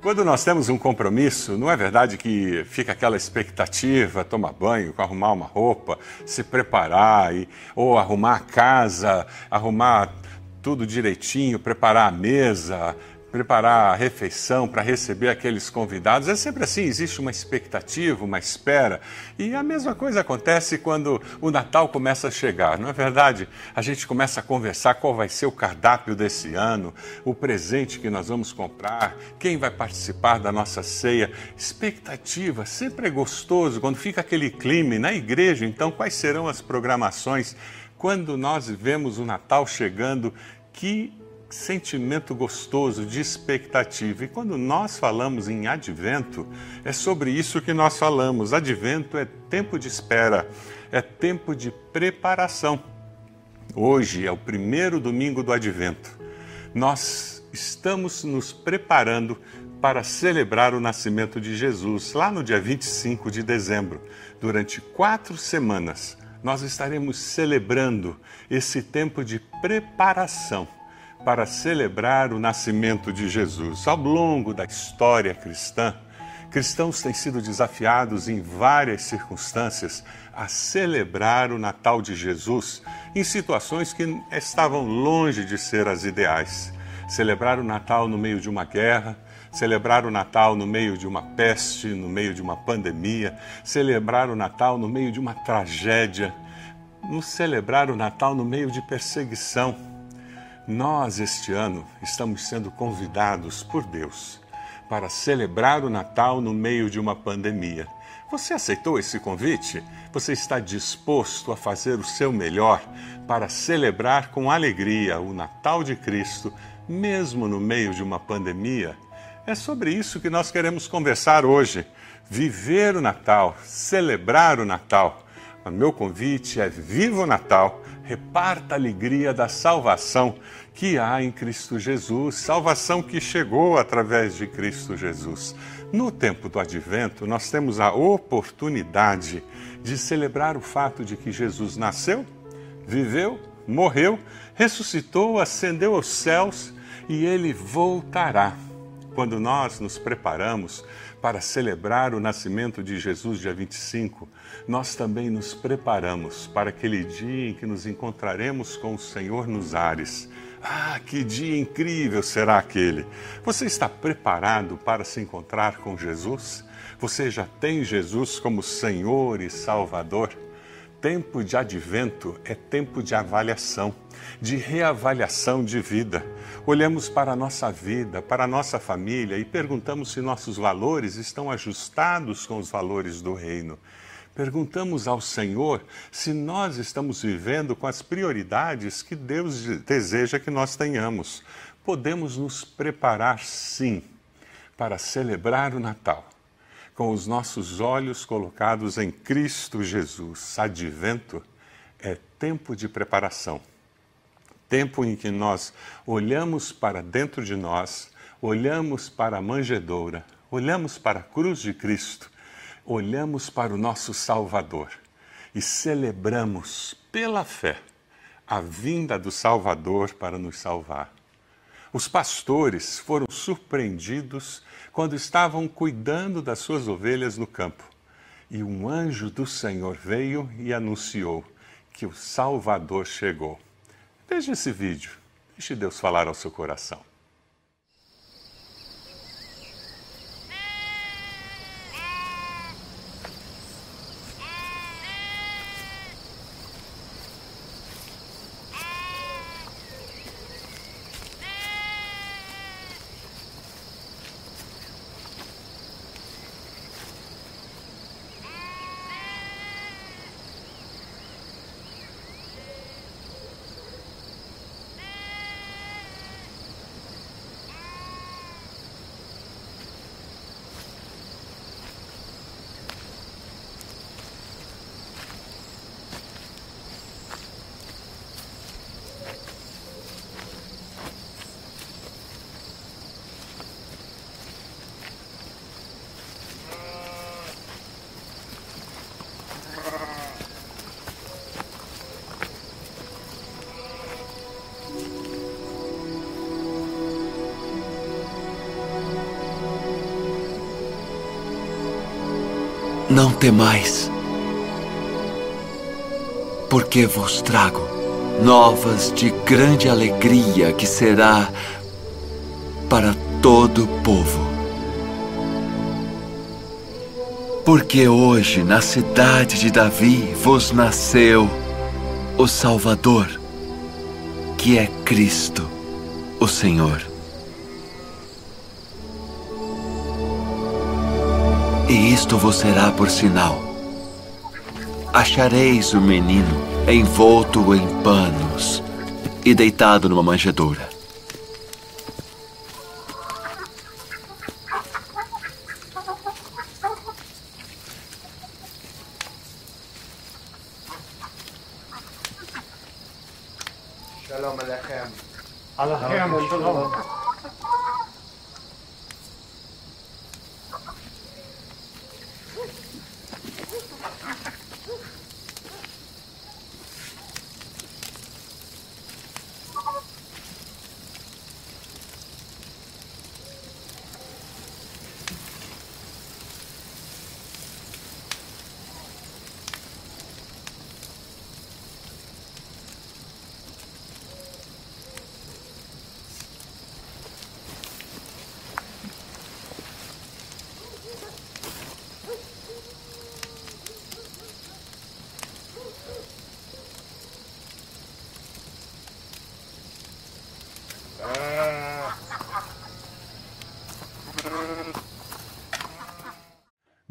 Quando nós temos um compromisso, não é verdade que fica aquela expectativa, tomar banho, arrumar uma roupa, se preparar, e, ou arrumar a casa, arrumar tudo direitinho, preparar a mesa, preparar a refeição para receber aqueles convidados. É sempre assim, existe uma expectativa, uma espera. E a mesma coisa acontece quando o Natal começa a chegar, não é verdade? A gente começa a conversar qual vai ser o cardápio desse ano, o presente que nós vamos comprar, quem vai participar da nossa ceia. Expectativa, sempre é gostoso quando fica aquele clima na igreja, então quais serão as programações quando nós vemos o Natal chegando? Que sentimento gostoso de expectativa. E quando nós falamos em advento, é sobre isso que nós falamos. Advento é tempo de espera, é tempo de preparação. Hoje é o primeiro domingo do advento. Nós estamos nos preparando para celebrar o nascimento de Jesus, lá no dia 25 de dezembro. Durante quatro semanas, nós estaremos celebrando esse tempo de preparação para celebrar o nascimento de Jesus. Ao longo da história cristã, cristãos têm sido desafiados em várias circunstâncias a celebrar o Natal de Jesus em situações que estavam longe de ser as ideais. Celebrar o Natal no meio de uma guerra, celebrar o Natal no meio de uma peste, no meio de uma pandemia, celebrar o Natal no meio de uma tragédia, no celebrar o Natal no meio de perseguição nós, este ano, estamos sendo convidados por Deus para celebrar o Natal no meio de uma pandemia. Você aceitou esse convite? Você está disposto a fazer o seu melhor para celebrar com alegria o Natal de Cristo, mesmo no meio de uma pandemia? É sobre isso que nós queremos conversar hoje. Viver o Natal, celebrar o Natal. O meu convite é Viva o Natal reparta a alegria da salvação que há em Cristo Jesus, salvação que chegou através de Cristo Jesus. No tempo do advento, nós temos a oportunidade de celebrar o fato de que Jesus nasceu, viveu, morreu, ressuscitou, ascendeu aos céus e ele voltará. Quando nós nos preparamos para celebrar o nascimento de Jesus, dia 25, nós também nos preparamos para aquele dia em que nos encontraremos com o Senhor nos ares. Ah, que dia incrível será aquele! Você está preparado para se encontrar com Jesus? Você já tem Jesus como Senhor e Salvador? Tempo de advento é tempo de avaliação, de reavaliação de vida. Olhamos para a nossa vida, para a nossa família e perguntamos se nossos valores estão ajustados com os valores do reino. Perguntamos ao Senhor se nós estamos vivendo com as prioridades que Deus deseja que nós tenhamos. Podemos nos preparar, sim, para celebrar o Natal com os nossos olhos colocados em Cristo Jesus. Advento é tempo de preparação, tempo em que nós olhamos para dentro de nós, olhamos para a manjedoura, olhamos para a cruz de Cristo, olhamos para o nosso Salvador e celebramos pela fé a vinda do Salvador para nos salvar. Os pastores foram surpreendidos quando estavam cuidando das suas ovelhas no campo. E um anjo do Senhor veio e anunciou que o Salvador chegou. Veja esse vídeo. Deixe Deus falar ao seu coração. Não temais, porque vos trago novas de grande alegria que será para todo o povo. Porque hoje na cidade de Davi vos nasceu o Salvador, que é Cristo, o Senhor. E isto vos será por sinal. Achareis o menino envolto em panos e deitado numa manjedoura.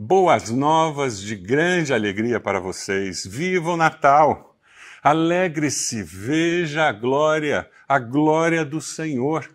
Boas novas de grande alegria para vocês. Viva o Natal! Alegre-se, veja a glória, a glória do Senhor.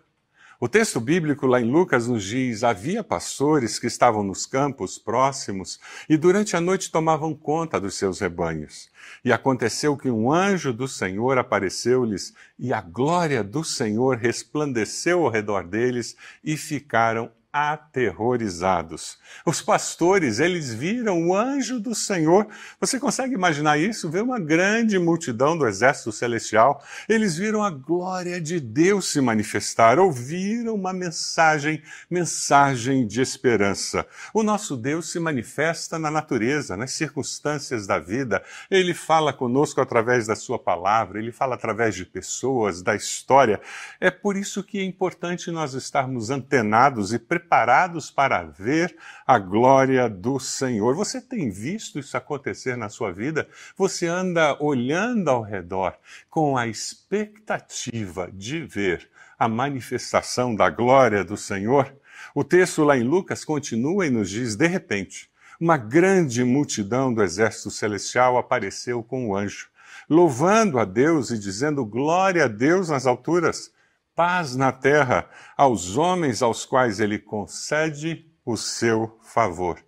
O texto bíblico lá em Lucas nos diz: havia pastores que estavam nos campos próximos e durante a noite tomavam conta dos seus rebanhos. E aconteceu que um anjo do Senhor apareceu-lhes e a glória do Senhor resplandeceu ao redor deles e ficaram aterrorizados. Os pastores, eles viram o anjo do Senhor. Você consegue imaginar isso? Ver uma grande multidão do exército celestial. Eles viram a glória de Deus se manifestar, ouviram uma mensagem, mensagem de esperança. O nosso Deus se manifesta na natureza, nas circunstâncias da vida. Ele fala conosco através da sua palavra, ele fala através de pessoas, da história. É por isso que é importante nós estarmos antenados e preparados preparados para ver a glória do Senhor. Você tem visto isso acontecer na sua vida? Você anda olhando ao redor com a expectativa de ver a manifestação da glória do Senhor? O texto lá em Lucas continua e nos diz: de repente, uma grande multidão do exército celestial apareceu com o anjo, louvando a Deus e dizendo glória a Deus nas alturas paz na terra aos homens aos quais ele concede o seu favor.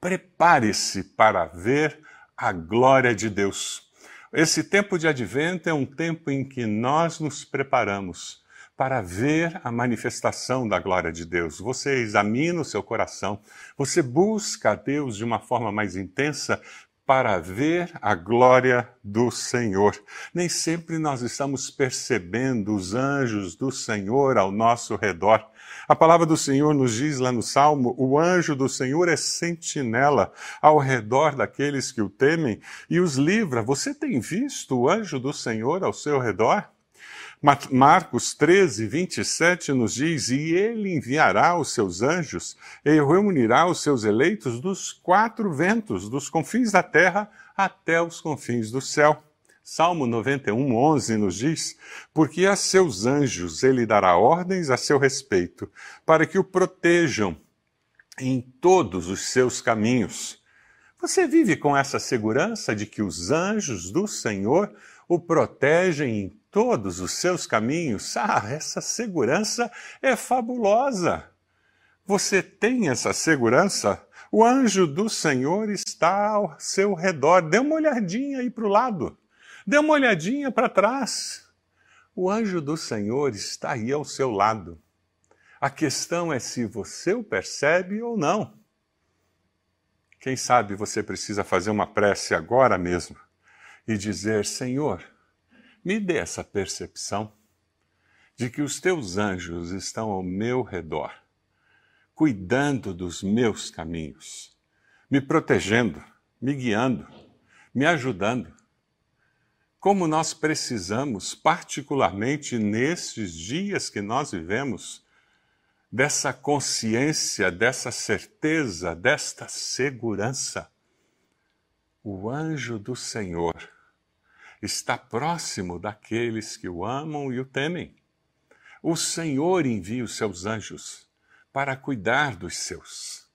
Prepare-se para ver a glória de Deus. Esse tempo de advento é um tempo em que nós nos preparamos para ver a manifestação da glória de Deus. Você examina o seu coração, você busca a Deus de uma forma mais intensa para ver a glória do Senhor. Nem sempre nós estamos percebendo os anjos do Senhor ao nosso redor. A palavra do Senhor nos diz lá no Salmo: o anjo do Senhor é sentinela ao redor daqueles que o temem e os livra. Você tem visto o anjo do Senhor ao seu redor? Marcos 13, 27 nos diz: E ele enviará os seus anjos e reunirá os seus eleitos dos quatro ventos, dos confins da terra até os confins do céu. Salmo 91, 11 nos diz: Porque a seus anjos ele dará ordens a seu respeito, para que o protejam em todos os seus caminhos. Você vive com essa segurança de que os anjos do Senhor o protegem em todos os seus caminhos. Ah, essa segurança é fabulosa. Você tem essa segurança? O anjo do Senhor está ao seu redor. Dê uma olhadinha aí para o lado. Dê uma olhadinha para trás. O anjo do Senhor está aí ao seu lado. A questão é se você o percebe ou não. Quem sabe você precisa fazer uma prece agora mesmo e dizer: Senhor, me dê essa percepção de que os teus anjos estão ao meu redor, cuidando dos meus caminhos, me protegendo, me guiando, me ajudando. Como nós precisamos, particularmente nestes dias que nós vivemos, dessa consciência, dessa certeza, desta segurança. O anjo do Senhor está próximo daqueles que o amam e o temem. O Senhor envia os seus anjos para cuidar dos seus.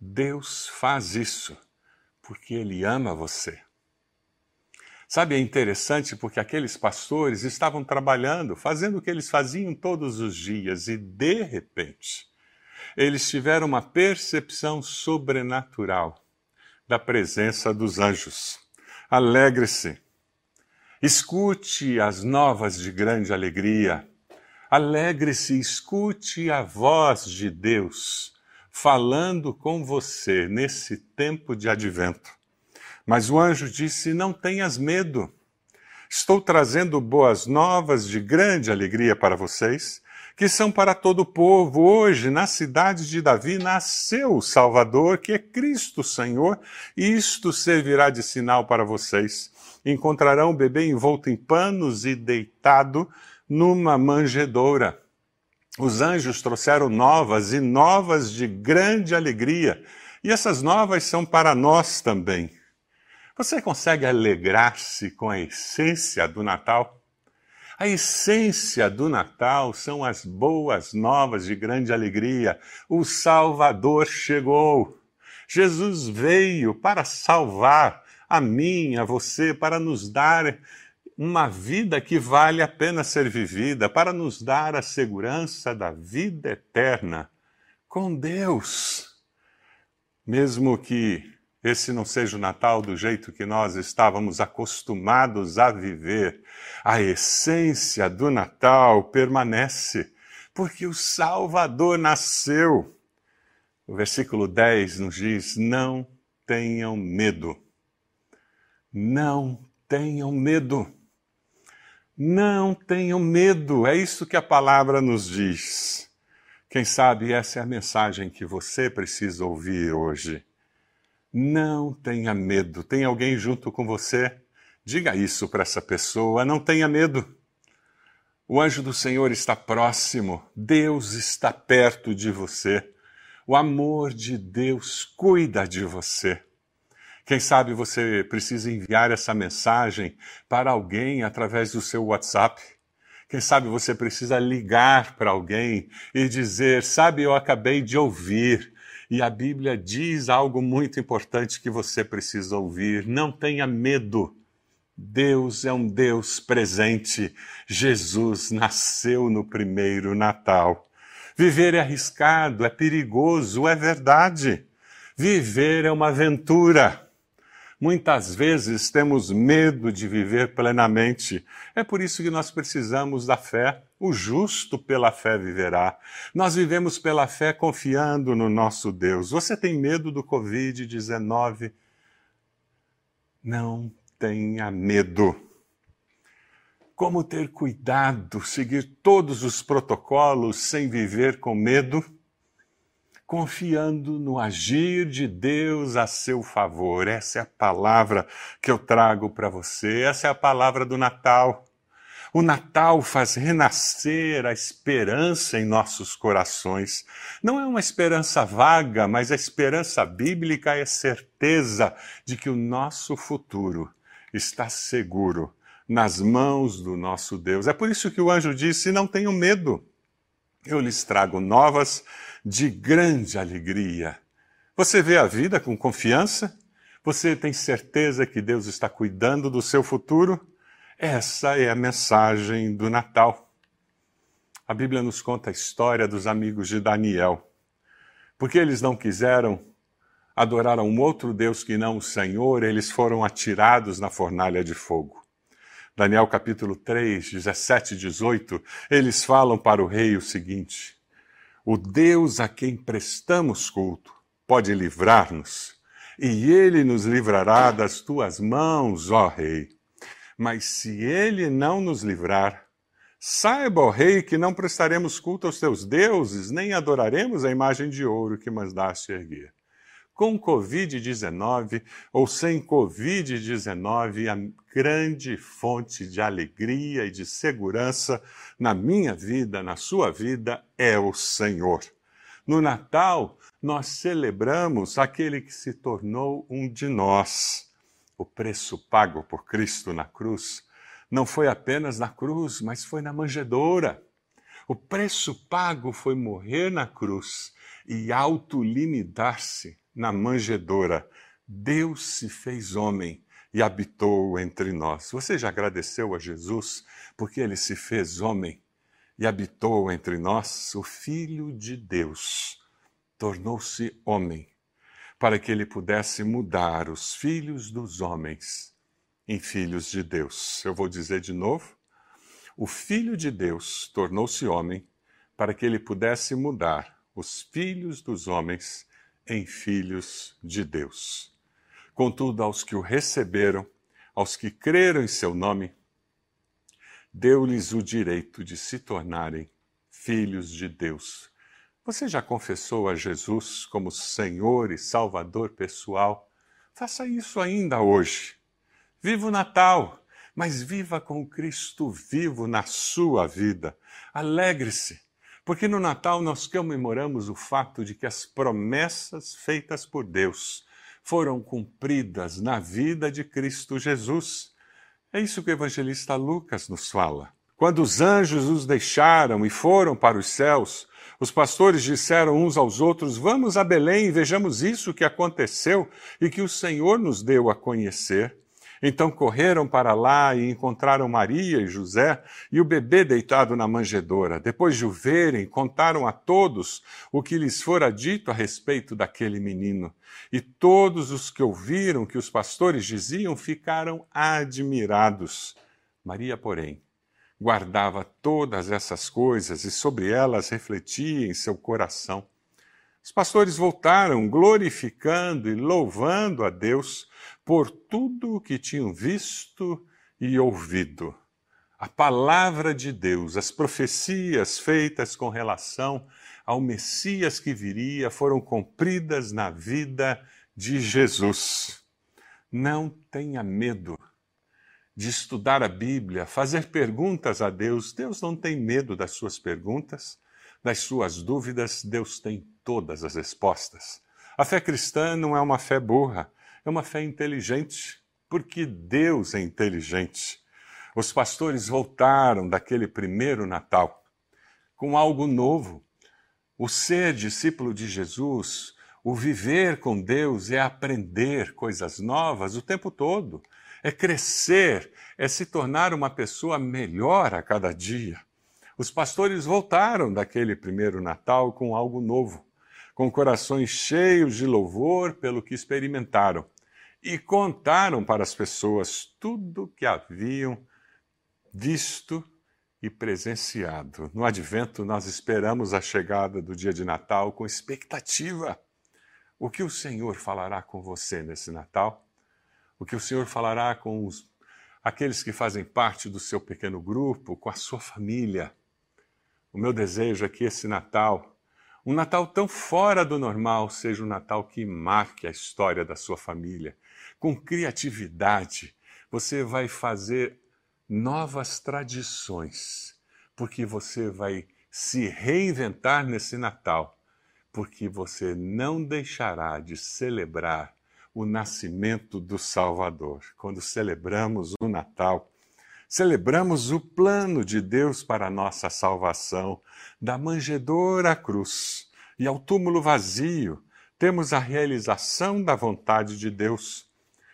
Deus faz isso porque Ele ama você. Sabe, é interessante porque aqueles pastores estavam trabalhando, fazendo o que eles faziam todos os dias e, de repente, eles tiveram uma percepção sobrenatural da presença dos anjos. Alegre-se. Escute as novas de grande alegria. Alegre-se, escute a voz de Deus falando com você nesse tempo de advento. Mas o anjo disse: Não tenhas medo. Estou trazendo boas novas de grande alegria para vocês, que são para todo o povo. Hoje, na cidade de Davi, nasceu o Salvador, que é Cristo Senhor, e isto servirá de sinal para vocês. Encontrarão o bebê envolto em panos e deitado numa manjedoura. Os anjos trouxeram novas e novas de grande alegria, e essas novas são para nós também. Você consegue alegrar-se com a essência do Natal? A essência do Natal são as boas novas de grande alegria. O Salvador chegou. Jesus veio para salvar a mim, a você, para nos dar uma vida que vale a pena ser vivida, para nos dar a segurança da vida eterna com Deus. Mesmo que esse não seja o Natal do jeito que nós estávamos acostumados a viver. A essência do Natal permanece, porque o Salvador nasceu. O versículo 10 nos diz: Não tenham medo. Não tenham medo. Não tenham medo. É isso que a palavra nos diz. Quem sabe essa é a mensagem que você precisa ouvir hoje. Não tenha medo. Tem alguém junto com você? Diga isso para essa pessoa. Não tenha medo. O anjo do Senhor está próximo. Deus está perto de você. O amor de Deus cuida de você. Quem sabe você precisa enviar essa mensagem para alguém através do seu WhatsApp. Quem sabe você precisa ligar para alguém e dizer: Sabe, eu acabei de ouvir e a Bíblia diz algo muito importante que você precisa ouvir: não tenha medo. Deus é um Deus presente. Jesus nasceu no primeiro Natal. Viver é arriscado, é perigoso, é verdade. Viver é uma aventura. Muitas vezes temos medo de viver plenamente. É por isso que nós precisamos da fé. O justo pela fé viverá. Nós vivemos pela fé confiando no nosso Deus. Você tem medo do Covid-19? Não tenha medo. Como ter cuidado, seguir todos os protocolos sem viver com medo? Confiando no agir de Deus a seu favor. Essa é a palavra que eu trago para você. Essa é a palavra do Natal. O Natal faz renascer a esperança em nossos corações. Não é uma esperança vaga, mas a esperança bíblica é certeza de que o nosso futuro está seguro nas mãos do nosso Deus. É por isso que o anjo disse: Não tenham medo, eu lhes trago novas de grande alegria. Você vê a vida com confiança? Você tem certeza que Deus está cuidando do seu futuro? Essa é a mensagem do Natal. A Bíblia nos conta a história dos amigos de Daniel. Porque eles não quiseram adorar a um outro Deus que não o Senhor, eles foram atirados na fornalha de fogo. Daniel capítulo 3, 17 e 18, eles falam para o rei o seguinte: O Deus a quem prestamos culto pode livrar-nos, e ele nos livrará das tuas mãos, ó rei. Mas se ele não nos livrar, saiba, ó rei, que não prestaremos culto aos teus deuses, nem adoraremos a imagem de ouro que mandaste erguer. Com Covid-19 ou sem Covid-19, a grande fonte de alegria e de segurança na minha vida, na sua vida, é o Senhor. No Natal, nós celebramos aquele que se tornou um de nós. O preço pago por Cristo na cruz não foi apenas na cruz, mas foi na manjedoura. O preço pago foi morrer na cruz e autolimitar-se na manjedoura. Deus se fez homem e habitou entre nós. Você já agradeceu a Jesus porque ele se fez homem e habitou entre nós? O Filho de Deus tornou-se homem para que ele pudesse mudar os filhos dos homens em filhos de Deus. Eu vou dizer de novo. O Filho de Deus tornou-se homem para que ele pudesse mudar os filhos dos homens em filhos de Deus. Contudo, aos que o receberam, aos que creram em seu nome, deu-lhes o direito de se tornarem filhos de Deus. Você já confessou a Jesus como Senhor e Salvador pessoal? Faça isso ainda hoje. Viva o Natal, mas viva com Cristo vivo na sua vida. Alegre-se porque no Natal nós comemoramos o fato de que as promessas feitas por Deus foram cumpridas na vida de Cristo Jesus. É isso que o evangelista Lucas nos fala. Quando os anjos os deixaram e foram para os céus, os pastores disseram uns aos outros: Vamos a Belém e vejamos isso que aconteceu e que o Senhor nos deu a conhecer. Então correram para lá e encontraram Maria e José e o bebê deitado na manjedoura. Depois de o verem, contaram a todos o que lhes fora dito a respeito daquele menino. E todos os que ouviram que os pastores diziam ficaram admirados. Maria, porém, guardava todas essas coisas e sobre elas refletia em seu coração. Os pastores voltaram glorificando e louvando a Deus por tudo o que tinham visto e ouvido. A palavra de Deus, as profecias feitas com relação ao Messias que viria foram cumpridas na vida de Jesus. Não tenha medo de estudar a Bíblia, fazer perguntas a Deus. Deus não tem medo das suas perguntas, das suas dúvidas, Deus tem todas as respostas. A fé cristã não é uma fé burra, é uma fé inteligente, porque Deus é inteligente. Os pastores voltaram daquele primeiro Natal com algo novo. O ser discípulo de Jesus, o viver com Deus é aprender coisas novas o tempo todo, é crescer, é se tornar uma pessoa melhor a cada dia. Os pastores voltaram daquele primeiro Natal com algo novo com corações cheios de louvor pelo que experimentaram, e contaram para as pessoas tudo o que haviam visto e presenciado. No advento, nós esperamos a chegada do dia de Natal com expectativa. O que o Senhor falará com você nesse Natal? O que o Senhor falará com os, aqueles que fazem parte do seu pequeno grupo, com a sua família? O meu desejo é que esse Natal um Natal tão fora do normal seja um Natal que marque a história da sua família. Com criatividade, você vai fazer novas tradições, porque você vai se reinventar nesse Natal, porque você não deixará de celebrar o nascimento do Salvador. Quando celebramos o Natal, celebramos o plano de Deus para a nossa salvação, da manjedoura à cruz e ao túmulo vazio, temos a realização da vontade de Deus.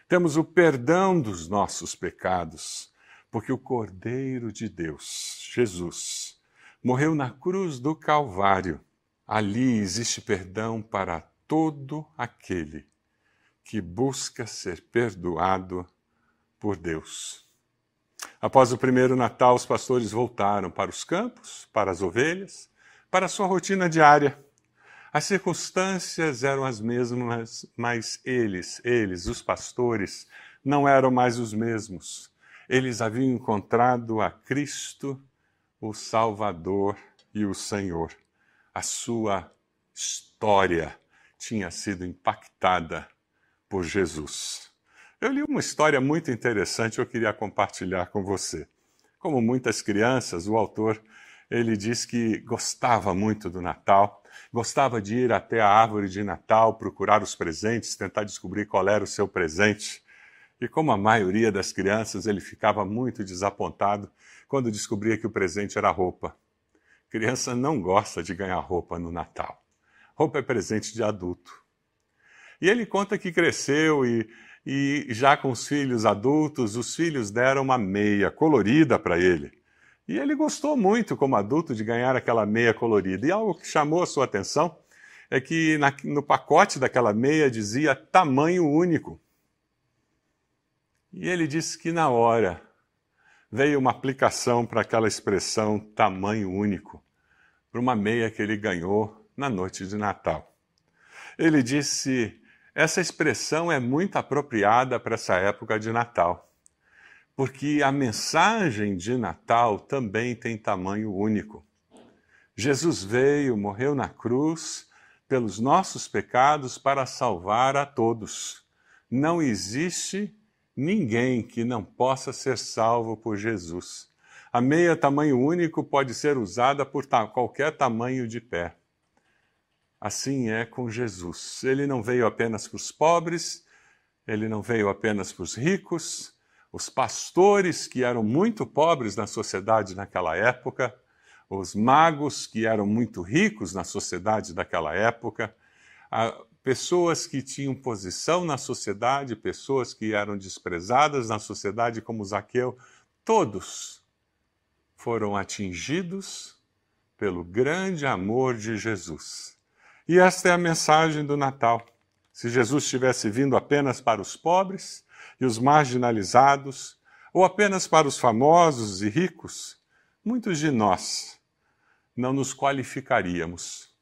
Temos o perdão dos nossos pecados, porque o Cordeiro de Deus, Jesus, morreu na cruz do Calvário. Ali existe perdão para todo aquele que busca ser perdoado por Deus. Após o primeiro Natal, os pastores voltaram para os campos, para as ovelhas, para a sua rotina diária. As circunstâncias eram as mesmas, mas eles, eles, os pastores, não eram mais os mesmos. Eles haviam encontrado a Cristo, o Salvador e o Senhor. A sua história tinha sido impactada por Jesus. Eu li uma história muito interessante, eu queria compartilhar com você. Como muitas crianças, o autor ele diz que gostava muito do Natal, gostava de ir até a árvore de Natal, procurar os presentes, tentar descobrir qual era o seu presente. E como a maioria das crianças, ele ficava muito desapontado quando descobria que o presente era roupa. Criança não gosta de ganhar roupa no Natal. Roupa é presente de adulto. E ele conta que cresceu e e já com os filhos adultos, os filhos deram uma meia colorida para ele. E ele gostou muito, como adulto, de ganhar aquela meia colorida. E algo que chamou a sua atenção é que na, no pacote daquela meia dizia tamanho único. E ele disse que na hora veio uma aplicação para aquela expressão tamanho único, para uma meia que ele ganhou na noite de Natal. Ele disse essa expressão é muito apropriada para essa época de Natal, porque a mensagem de Natal também tem tamanho único. Jesus veio, morreu na cruz pelos nossos pecados para salvar a todos. Não existe ninguém que não possa ser salvo por Jesus. A meia tamanho único pode ser usada por qualquer tamanho de pé. Assim é com Jesus. Ele não veio apenas para os pobres, ele não veio apenas para os ricos, os pastores que eram muito pobres na sociedade naquela época, os magos que eram muito ricos na sociedade daquela época, pessoas que tinham posição na sociedade, pessoas que eram desprezadas na sociedade, como Zaqueu, todos foram atingidos pelo grande amor de Jesus. E esta é a mensagem do Natal. Se Jesus tivesse vindo apenas para os pobres e os marginalizados, ou apenas para os famosos e ricos, muitos de nós não nos qualificaríamos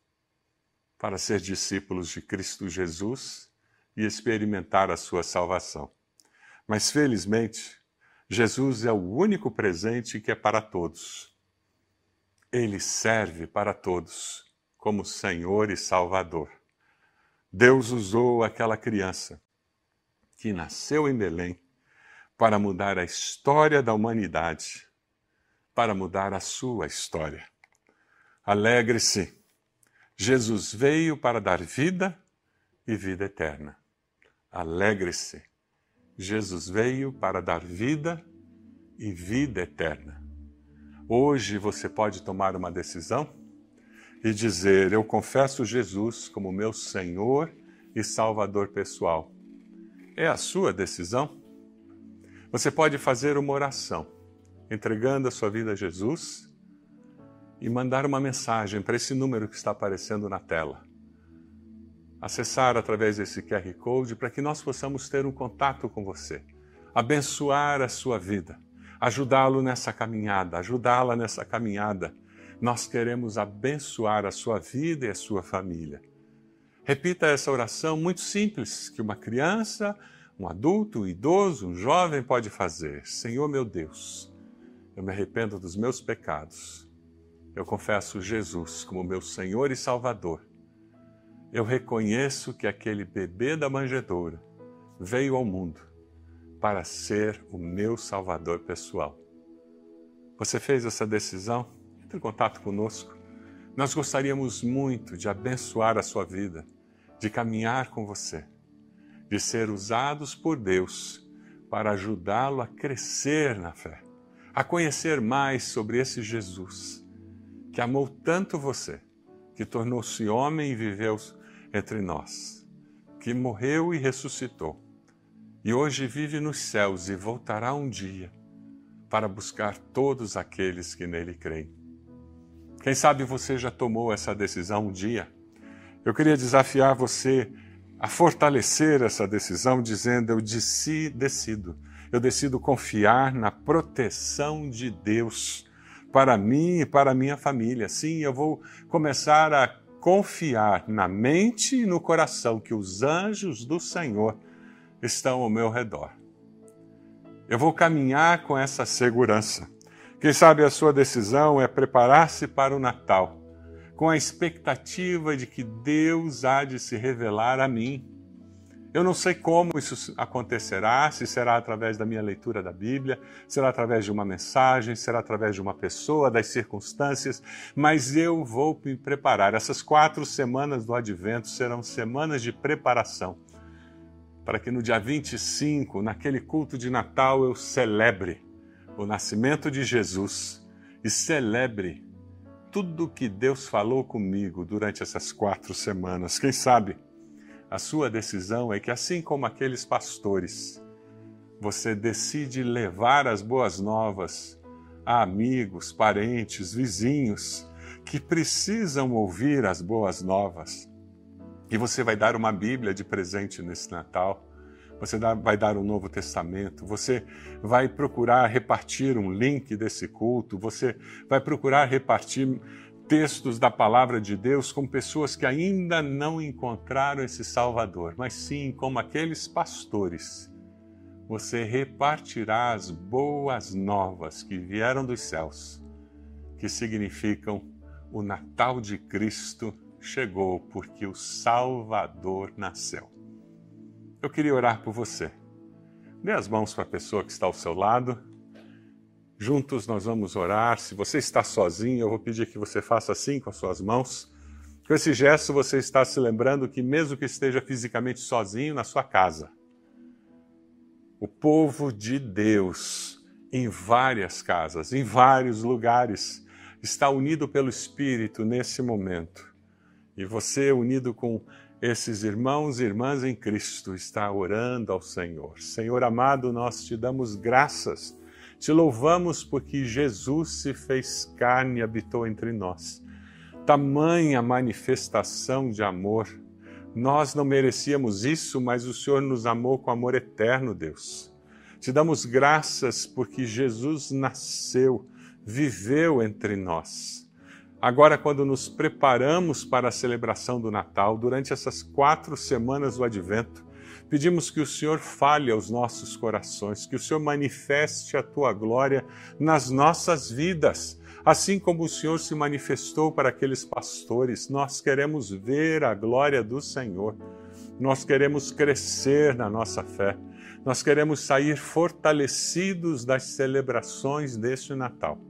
para ser discípulos de Cristo Jesus e experimentar a sua salvação. Mas felizmente, Jesus é o único presente que é para todos. Ele serve para todos como Senhor e Salvador. Deus usou aquela criança que nasceu em Belém para mudar a história da humanidade, para mudar a sua história. Alegre-se. Jesus veio para dar vida e vida eterna. Alegre-se. Jesus veio para dar vida e vida eterna. Hoje você pode tomar uma decisão e dizer: Eu confesso Jesus como meu Senhor e Salvador pessoal. É a sua decisão? Você pode fazer uma oração, entregando a sua vida a Jesus e mandar uma mensagem para esse número que está aparecendo na tela. Acessar através desse QR Code para que nós possamos ter um contato com você, abençoar a sua vida, ajudá-lo nessa caminhada, ajudá-la nessa caminhada nós queremos abençoar a sua vida e a sua família. Repita essa oração muito simples que uma criança, um adulto, um idoso, um jovem pode fazer. Senhor meu Deus, eu me arrependo dos meus pecados. Eu confesso Jesus como meu Senhor e Salvador. Eu reconheço que aquele bebê da manjedoura veio ao mundo para ser o meu Salvador pessoal. Você fez essa decisão? Entre em contato conosco. Nós gostaríamos muito de abençoar a sua vida, de caminhar com você, de ser usados por Deus para ajudá-lo a crescer na fé, a conhecer mais sobre esse Jesus que amou tanto você, que tornou-se homem e viveu entre nós, que morreu e ressuscitou, e hoje vive nos céus e voltará um dia para buscar todos aqueles que nele creem. Quem sabe você já tomou essa decisão um dia? Eu queria desafiar você a fortalecer essa decisão, dizendo: Eu disse, decido, eu decido confiar na proteção de Deus para mim e para minha família. Sim, eu vou começar a confiar na mente e no coração que os anjos do Senhor estão ao meu redor. Eu vou caminhar com essa segurança. Quem sabe a sua decisão é preparar-se para o Natal, com a expectativa de que Deus há de se revelar a mim. Eu não sei como isso acontecerá, se será através da minha leitura da Bíblia, será através de uma mensagem, será através de uma pessoa, das circunstâncias, mas eu vou me preparar. Essas quatro semanas do advento serão semanas de preparação, para que no dia 25, naquele culto de Natal, eu celebre o nascimento de Jesus e celebre tudo que Deus falou comigo durante essas quatro semanas. Quem sabe? A sua decisão é que, assim como aqueles pastores, você decide levar as boas novas a amigos, parentes, vizinhos que precisam ouvir as boas novas. E você vai dar uma Bíblia de presente nesse Natal. Você vai dar um Novo Testamento, você vai procurar repartir um link desse culto, você vai procurar repartir textos da palavra de Deus com pessoas que ainda não encontraram esse Salvador, mas sim como aqueles pastores. Você repartirá as boas novas que vieram dos céus, que significam o Natal de Cristo chegou porque o Salvador nasceu. Eu queria orar por você. Dê as mãos para a pessoa que está ao seu lado Juntos nós vamos orar. Se você está sozinho, eu vou pedir que você faça assim com as suas mãos. Com esse gesto, você está se lembrando que, mesmo que esteja fisicamente sozinho na sua casa, o povo de Deus, em várias casas, em vários lugares, está unido pelo Espírito nesse momento. E você, unido com esses irmãos e irmãs em Cristo, está orando ao Senhor. Senhor amado, nós te damos graças te louvamos porque Jesus se fez carne e habitou entre nós. Tamanha manifestação de amor. Nós não merecíamos isso, mas o Senhor nos amou com amor eterno, Deus. Te damos graças porque Jesus nasceu, viveu entre nós. Agora, quando nos preparamos para a celebração do Natal, durante essas quatro semanas do Advento, Pedimos que o Senhor fale aos nossos corações, que o Senhor manifeste a tua glória nas nossas vidas. Assim como o Senhor se manifestou para aqueles pastores, nós queremos ver a glória do Senhor. Nós queremos crescer na nossa fé. Nós queremos sair fortalecidos das celebrações deste Natal.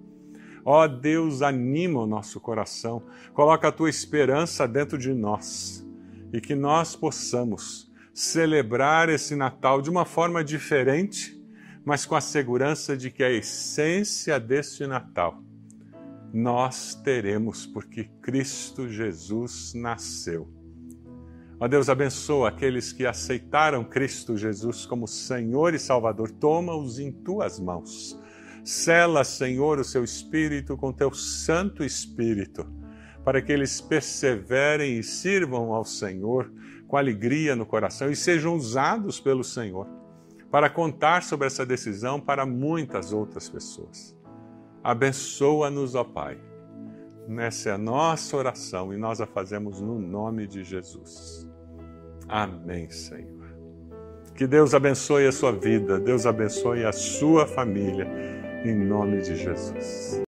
Ó oh, Deus, anima o nosso coração, coloca a tua esperança dentro de nós e que nós possamos celebrar esse Natal de uma forma diferente, mas com a segurança de que a essência deste Natal nós teremos porque Cristo Jesus nasceu. Ó Deus, abençoa aqueles que aceitaram Cristo Jesus como Senhor e Salvador. Toma-os em tuas mãos. Sela, Senhor, o seu espírito com teu Santo Espírito, para que eles perseverem e sirvam ao Senhor com alegria no coração e sejam usados pelo Senhor para contar sobre essa decisão para muitas outras pessoas. Abençoa-nos, ó Pai. Essa é a nossa oração e nós a fazemos no nome de Jesus. Amém, Senhor. Que Deus abençoe a sua vida, Deus abençoe a sua família, em nome de Jesus.